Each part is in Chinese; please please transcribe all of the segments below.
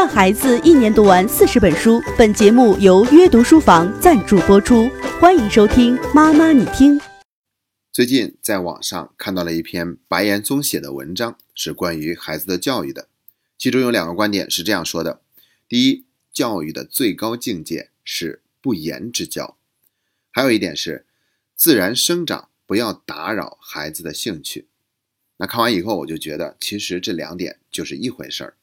让孩子一年读完四十本书。本节目由约读书房赞助播出，欢迎收听。妈妈，你听。最近在网上看到了一篇白岩松写的文章，是关于孩子的教育的。其中有两个观点是这样说的：第一，教育的最高境界是不言之教；还有一点是自然生长，不要打扰孩子的兴趣。那看完以后，我就觉得其实这两点就是一回事儿。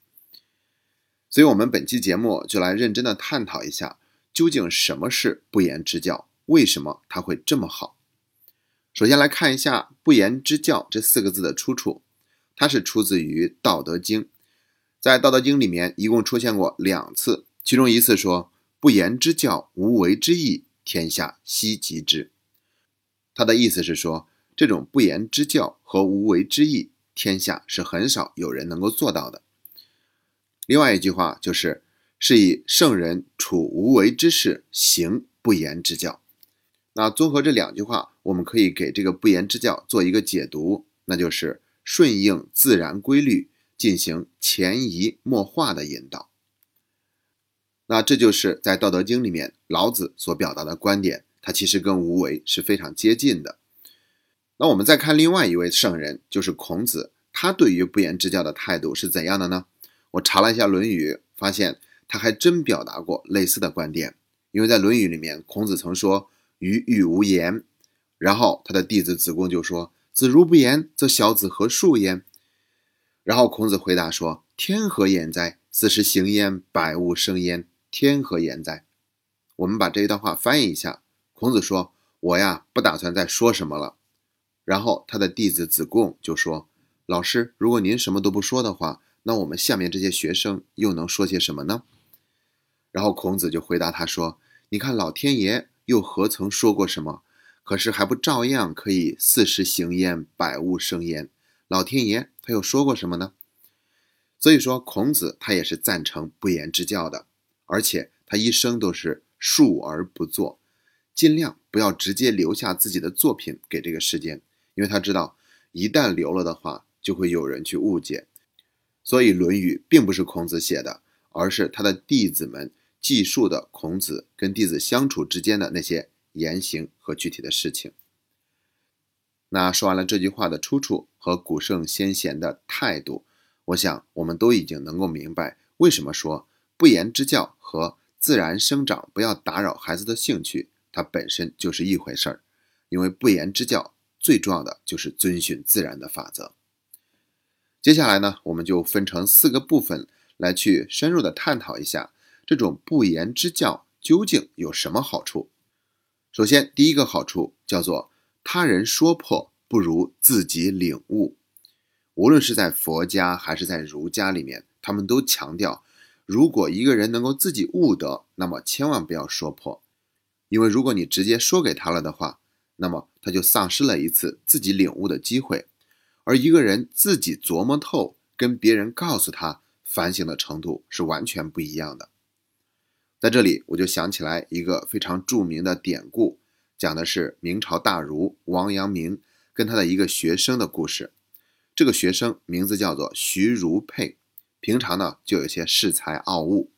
所以，我们本期节目就来认真的探讨一下，究竟什么是不言之教，为什么它会这么好。首先来看一下“不言之教”这四个字的出处，它是出自于《道德经》。在《道德经》里面，一共出现过两次，其中一次说“不言之教，无为之义，天下希及之”。他的意思是说，这种不言之教和无为之义，天下是很少有人能够做到的。另外一句话就是，是以圣人处无为之事，行不言之教。那综合这两句话，我们可以给这个不言之教做一个解读，那就是顺应自然规律，进行潜移默化的引导。那这就是在《道德经》里面老子所表达的观点，它其实跟无为是非常接近的。那我们再看另外一位圣人，就是孔子，他对于不言之教的态度是怎样的呢？我查了一下《论语》，发现他还真表达过类似的观点。因为在《论语》里面，孔子曾说“鱼欲无言”，然后他的弟子子贡就说：“子如不言，则小子何述焉？”然后孔子回答说：“天何言哉？四时行焉，百物生焉。天何言哉？”我们把这一段话翻译一下，孔子说：“我呀，不打算再说什么了。”然后他的弟子子贡就说：“老师，如果您什么都不说的话。”那我们下面这些学生又能说些什么呢？然后孔子就回答他说：“你看老天爷又何曾说过什么？可是还不照样可以四时行焉，百物生焉？老天爷他又说过什么呢？”所以说，孔子他也是赞成不言之教的，而且他一生都是述而不作，尽量不要直接留下自己的作品给这个世间，因为他知道一旦留了的话，就会有人去误解。所以，《论语》并不是孔子写的，而是他的弟子们记述的孔子跟弟子相处之间的那些言行和具体的事情。那说完了这句话的出处和古圣先贤的态度，我想我们都已经能够明白，为什么说不言之教和自然生长不要打扰孩子的兴趣，它本身就是一回事儿。因为不言之教最重要的就是遵循自然的法则。接下来呢，我们就分成四个部分来去深入的探讨一下这种不言之教究竟有什么好处。首先，第一个好处叫做他人说破不如自己领悟。无论是在佛家还是在儒家里面，他们都强调，如果一个人能够自己悟得，那么千万不要说破，因为如果你直接说给他了的话，那么他就丧失了一次自己领悟的机会。而一个人自己琢磨透，跟别人告诉他反省的程度是完全不一样的。在这里，我就想起来一个非常著名的典故，讲的是明朝大儒王阳明跟他的一个学生的故事。这个学生名字叫做徐如佩，平常呢就有些恃才傲物。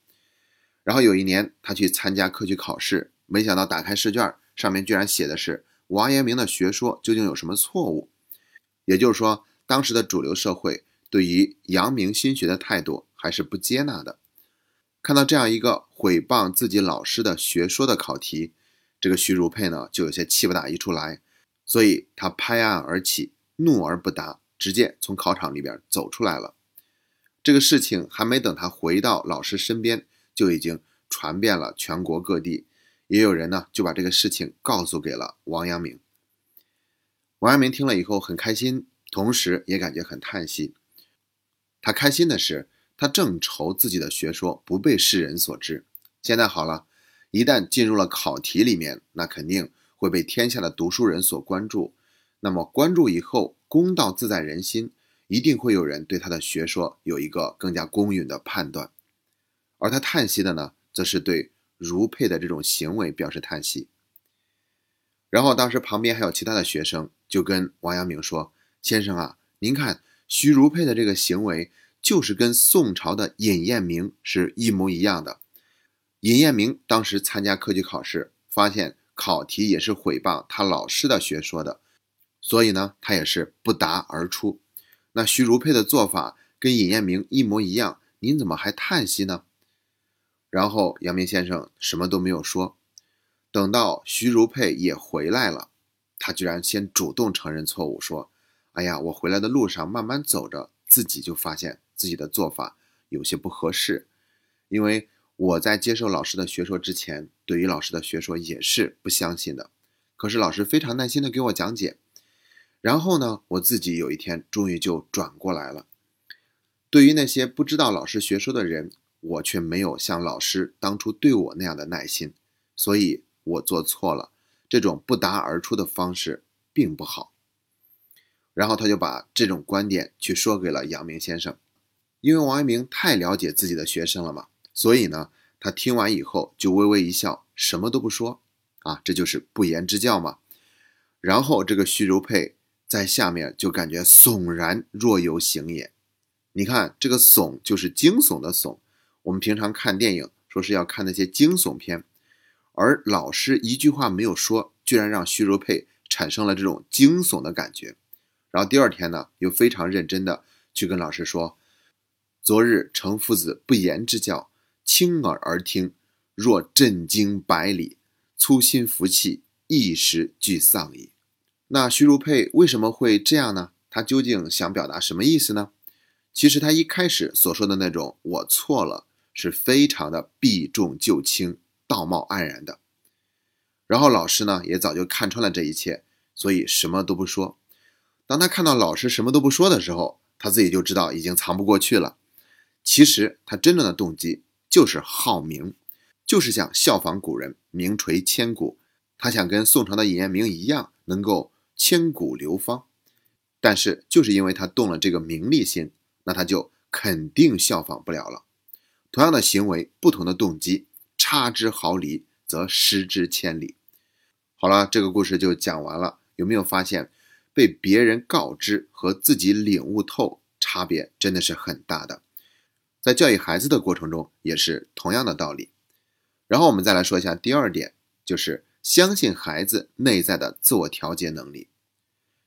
然后有一年，他去参加科举考试，没想到打开试卷，上面居然写的是王阳明的学说究竟有什么错误。也就是说，当时的主流社会对于阳明心学的态度还是不接纳的。看到这样一个毁谤自己老师的学说的考题，这个徐如佩呢就有些气不打一处来，所以他拍案而起，怒而不答，直接从考场里边走出来了。这个事情还没等他回到老师身边，就已经传遍了全国各地，也有人呢就把这个事情告诉给了王阳明。王阳明听了以后很开心，同时也感觉很叹息。他开心的是，他正愁自己的学说不被世人所知。现在好了，一旦进入了考题里面，那肯定会被天下的读书人所关注。那么关注以后，公道自在人心，一定会有人对他的学说有一个更加公允的判断。而他叹息的呢，则是对如佩的这种行为表示叹息。然后当时旁边还有其他的学生，就跟王阳明说：“先生啊，您看徐如佩的这个行为，就是跟宋朝的尹彦明是一模一样的。尹彦明当时参加科举考试，发现考题也是毁谤他老师的学说的，所以呢，他也是不答而出。那徐如佩的做法跟尹彦明一模一样，您怎么还叹息呢？然后阳明先生什么都没有说。等到徐如佩也回来了，他居然先主动承认错误，说：“哎呀，我回来的路上慢慢走着，自己就发现自己的做法有些不合适，因为。”我在接受老师的学说之前，对于老师的学说也是不相信的。可是老师非常耐心的给我讲解，然后呢，我自己有一天终于就转过来了。对于那些不知道老师学说的人，我却没有像老师当初对我那样的耐心，所以我做错了。这种不答而出的方式并不好。然后他就把这种观点去说给了阳明先生，因为王阳明太了解自己的学生了嘛。所以呢，他听完以后就微微一笑，什么都不说，啊，这就是不言之教嘛。然后这个徐如佩在下面就感觉悚然若有醒也。你看这个悚就是惊悚的悚。我们平常看电影说是要看那些惊悚片，而老师一句话没有说，居然让徐如佩产生了这种惊悚的感觉。然后第二天呢，又非常认真的去跟老师说：“昨日程夫子不言之教。”轻耳而听，若震惊百里，粗心服气，一时俱丧矣。那徐如佩为什么会这样呢？他究竟想表达什么意思呢？其实他一开始所说的那种“我错了”，是非常的避重就轻、道貌岸然的。然后老师呢，也早就看穿了这一切，所以什么都不说。当他看到老师什么都不说的时候，他自己就知道已经藏不过去了。其实他真正的动机。就是好名，就是想效仿古人，名垂千古。他想跟宋朝的尹彦明一样，能够千古流芳。但是，就是因为他动了这个名利心，那他就肯定效仿不了了。同样的行为，不同的动机，差之毫厘，则失之千里。好了，这个故事就讲完了。有没有发现，被别人告知和自己领悟透，差别真的是很大的？在教育孩子的过程中，也是同样的道理。然后我们再来说一下第二点，就是相信孩子内在的自我调节能力。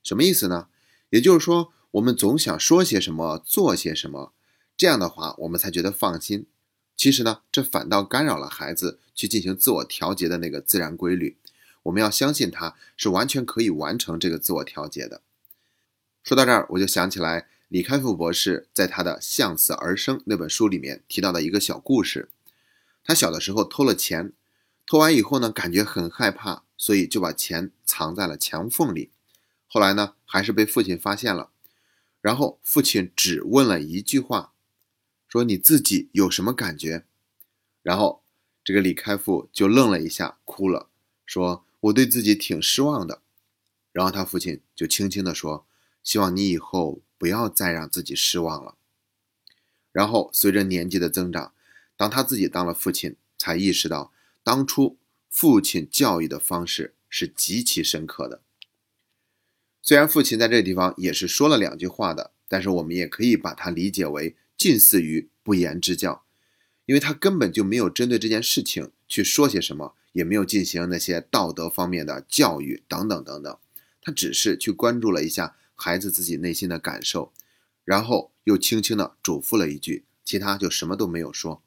什么意思呢？也就是说，我们总想说些什么，做些什么，这样的话我们才觉得放心。其实呢，这反倒干扰了孩子去进行自我调节的那个自然规律。我们要相信他是完全可以完成这个自我调节的。说到这儿，我就想起来。李开复博士在他的《向死而生》那本书里面提到的一个小故事，他小的时候偷了钱，偷完以后呢，感觉很害怕，所以就把钱藏在了墙缝里。后来呢，还是被父亲发现了，然后父亲只问了一句话，说：“你自己有什么感觉？”然后这个李开复就愣了一下，哭了，说：“我对自己挺失望的。”然后他父亲就轻轻地说：“希望你以后。”不要再让自己失望了。然后随着年纪的增长，当他自己当了父亲，才意识到当初父亲教育的方式是极其深刻的。虽然父亲在这个地方也是说了两句话的，但是我们也可以把它理解为近似于不言之教，因为他根本就没有针对这件事情去说些什么，也没有进行那些道德方面的教育等等等等，他只是去关注了一下。孩子自己内心的感受，然后又轻轻的嘱咐了一句，其他就什么都没有说。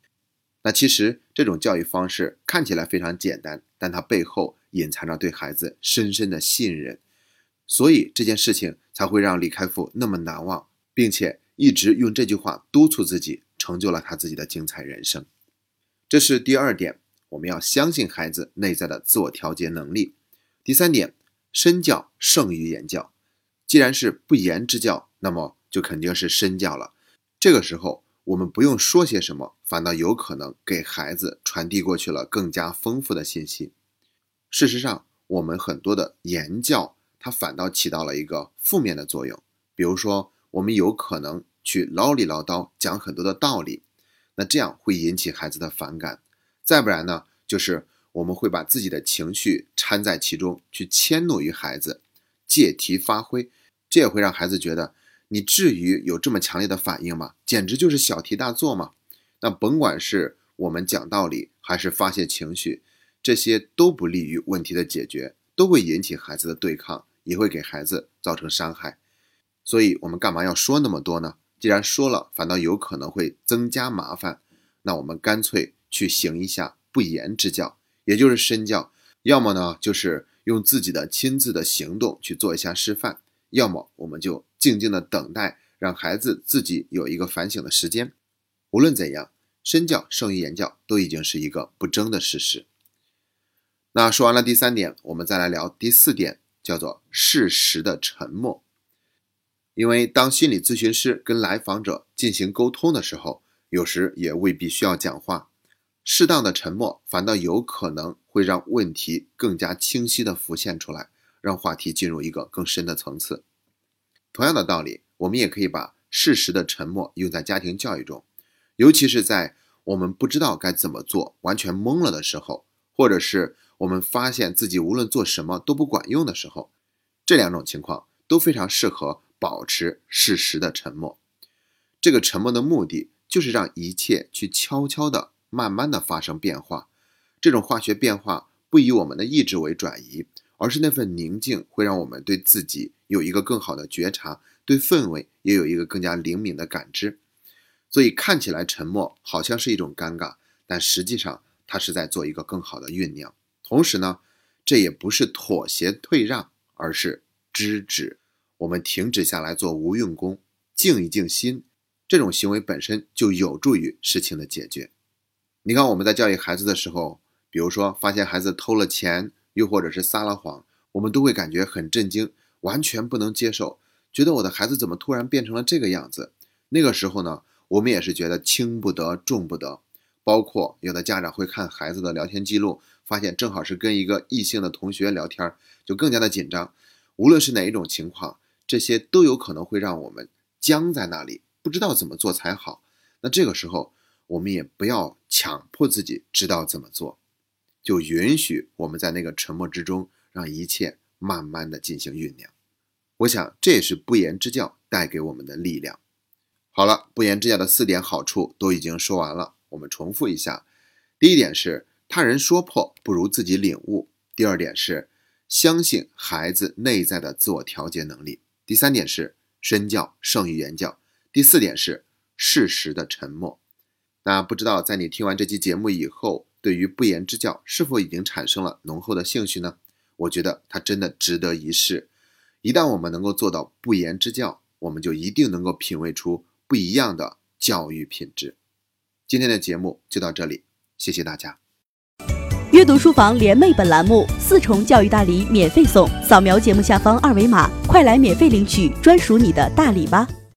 那其实这种教育方式看起来非常简单，但它背后隐藏着对孩子深深的信任，所以这件事情才会让李开复那么难忘，并且一直用这句话督促自己，成就了他自己的精彩人生。这是第二点，我们要相信孩子内在的自我调节能力。第三点，身教胜于言教。既然是不言之教，那么就肯定是身教了。这个时候，我们不用说些什么，反倒有可能给孩子传递过去了更加丰富的信息。事实上，我们很多的言教，它反倒起到了一个负面的作用。比如说，我们有可能去唠里唠叨，讲很多的道理，那这样会引起孩子的反感。再不然呢，就是我们会把自己的情绪掺在其中，去迁怒于孩子。借题发挥，这也会让孩子觉得你至于有这么强烈的反应吗？简直就是小题大做嘛！那甭管是我们讲道理，还是发泄情绪，这些都不利于问题的解决，都会引起孩子的对抗，也会给孩子造成伤害。所以，我们干嘛要说那么多呢？既然说了，反倒有可能会增加麻烦，那我们干脆去行一下不言之教，也就是身教。要么呢，就是用自己的亲自的行动去做一下示范；要么我们就静静的等待，让孩子自己有一个反省的时间。无论怎样，身教胜于言教，都已经是一个不争的事实。那说完了第三点，我们再来聊第四点，叫做适时的沉默。因为当心理咨询师跟来访者进行沟通的时候，有时也未必需要讲话，适当的沉默反倒有可能会让问题更加清晰的浮现出来，让话题进入一个更深的层次。同样的道理，我们也可以把适时的沉默用在家庭教育中，尤其是在我们不知道该怎么做、完全懵了的时候，或者是我们发现自己无论做什么都不管用的时候，这两种情况都非常适合。保持适时的沉默，这个沉默的目的就是让一切去悄悄的、慢慢的发生变化。这种化学变化不以我们的意志为转移，而是那份宁静会让我们对自己有一个更好的觉察，对氛围也有一个更加灵敏的感知。所以看起来沉默好像是一种尴尬，但实际上它是在做一个更好的酝酿。同时呢，这也不是妥协退让，而是知止。我们停止下来做无用功，静一静心，这种行为本身就有助于事情的解决。你看，我们在教育孩子的时候，比如说发现孩子偷了钱，又或者是撒了谎，我们都会感觉很震惊，完全不能接受，觉得我的孩子怎么突然变成了这个样子？那个时候呢，我们也是觉得轻不得，重不得。包括有的家长会看孩子的聊天记录，发现正好是跟一个异性的同学聊天，就更加的紧张。无论是哪一种情况。这些都有可能会让我们僵在那里，不知道怎么做才好。那这个时候，我们也不要强迫自己知道怎么做，就允许我们在那个沉默之中，让一切慢慢的进行酝酿。我想，这也是不言之教带给我们的力量。好了，不言之教的四点好处都已经说完了，我们重复一下：第一点是他人说破不如自己领悟；第二点是相信孩子内在的自我调节能力。第三点是身教胜于言教，第四点是适时的沉默。那不知道在你听完这期节目以后，对于不言之教是否已经产生了浓厚的兴趣呢？我觉得它真的值得一试。一旦我们能够做到不言之教，我们就一定能够品味出不一样的教育品质。今天的节目就到这里，谢谢大家。阅读书房联袂本栏目四重教育大礼免费送，扫描节目下方二维码，快来免费领取专属你的大礼吧！